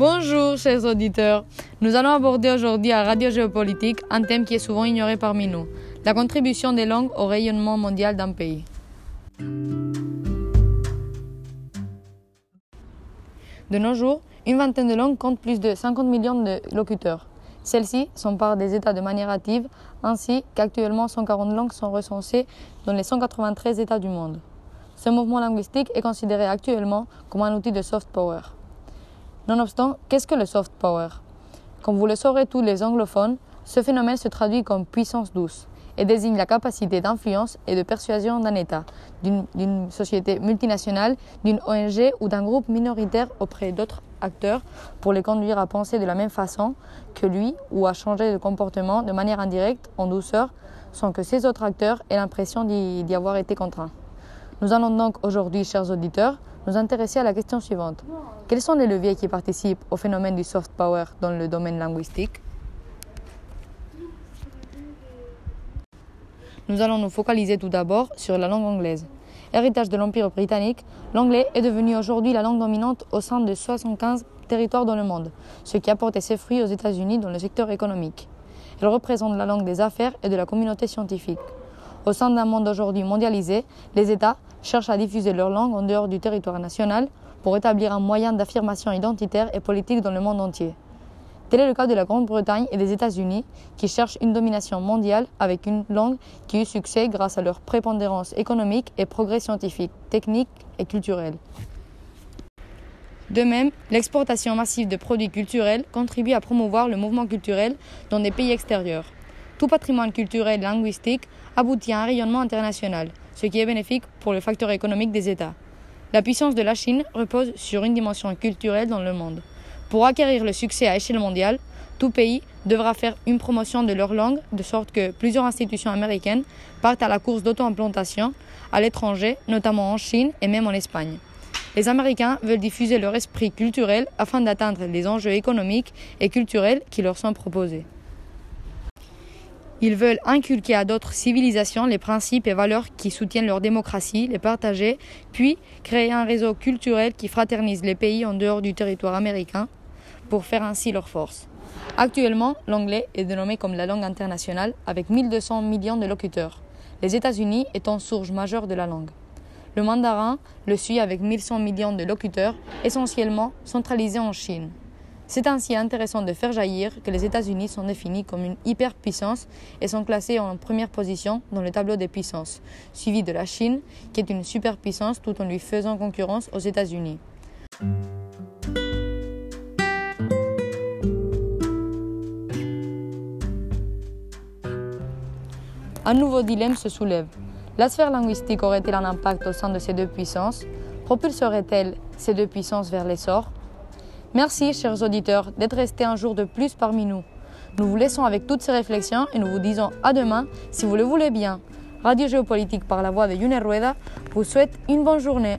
Bonjour chers auditeurs. Nous allons aborder aujourd'hui à Radio Géopolitique un thème qui est souvent ignoré parmi nous, la contribution des langues au rayonnement mondial d'un pays. De nos jours, une vingtaine de langues comptent plus de 50 millions de locuteurs. Celles-ci sont par des États de manière active, ainsi qu'actuellement 140 langues sont recensées dans les 193 États du monde. Ce mouvement linguistique est considéré actuellement comme un outil de soft power. Nonobstant, qu'est-ce que le soft power? Comme vous le saurez tous les anglophones, ce phénomène se traduit comme puissance douce et désigne la capacité d'influence et de persuasion d'un État, d'une société multinationale, d'une ONG ou d'un groupe minoritaire auprès d'autres acteurs pour les conduire à penser de la même façon que lui ou à changer de comportement de manière indirecte, en douceur, sans que ces autres acteurs aient l'impression d'y avoir été contraints. Nous allons donc aujourd'hui, chers auditeurs, nous intéresser à la question suivante. Quels sont les leviers qui participent au phénomène du soft power dans le domaine linguistique? Nous allons nous focaliser tout d'abord sur la langue anglaise. Héritage de l'Empire britannique, l'anglais est devenu aujourd'hui la langue dominante au sein de 75 territoires dans le monde, ce qui a porté ses fruits aux États-Unis dans le secteur économique. Elle représente la langue des affaires et de la communauté scientifique. Au sein d'un monde aujourd'hui mondialisé, les États cherchent à diffuser leur langue en dehors du territoire national pour établir un moyen d'affirmation identitaire et politique dans le monde entier. Tel est le cas de la Grande-Bretagne et des États-Unis qui cherchent une domination mondiale avec une langue qui eut succès grâce à leur prépondérance économique et progrès scientifique, technique et culturel. De même, l'exportation massive de produits culturels contribue à promouvoir le mouvement culturel dans des pays extérieurs. Tout patrimoine culturel et linguistique aboutit à un rayonnement international, ce qui est bénéfique pour le facteur économique des États. La puissance de la Chine repose sur une dimension culturelle dans le monde. Pour acquérir le succès à échelle mondiale, tout pays devra faire une promotion de leur langue, de sorte que plusieurs institutions américaines partent à la course d'auto-implantation à l'étranger, notamment en Chine et même en Espagne. Les Américains veulent diffuser leur esprit culturel afin d'atteindre les enjeux économiques et culturels qui leur sont proposés. Ils veulent inculquer à d'autres civilisations les principes et valeurs qui soutiennent leur démocratie, les partager, puis créer un réseau culturel qui fraternise les pays en dehors du territoire américain pour faire ainsi leur force. Actuellement, l'anglais est dénommé comme la langue internationale avec 1200 millions de locuteurs, les États-Unis étant source majeure de la langue. Le mandarin le suit avec 1100 millions de locuteurs, essentiellement centralisés en Chine. C'est ainsi intéressant de faire jaillir que les États-Unis sont définis comme une hyperpuissance et sont classés en première position dans le tableau des puissances, suivi de la Chine, qui est une superpuissance tout en lui faisant concurrence aux États-Unis. Un nouveau dilemme se soulève. La sphère linguistique aurait-elle un impact au sein de ces deux puissances? Propulserait-elle ces deux puissances vers l'essor? Merci, chers auditeurs, d'être restés un jour de plus parmi nous. Nous vous laissons avec toutes ces réflexions et nous vous disons à demain si vous le voulez bien. Radio Géopolitique par la voix de Yune Rueda vous souhaite une bonne journée.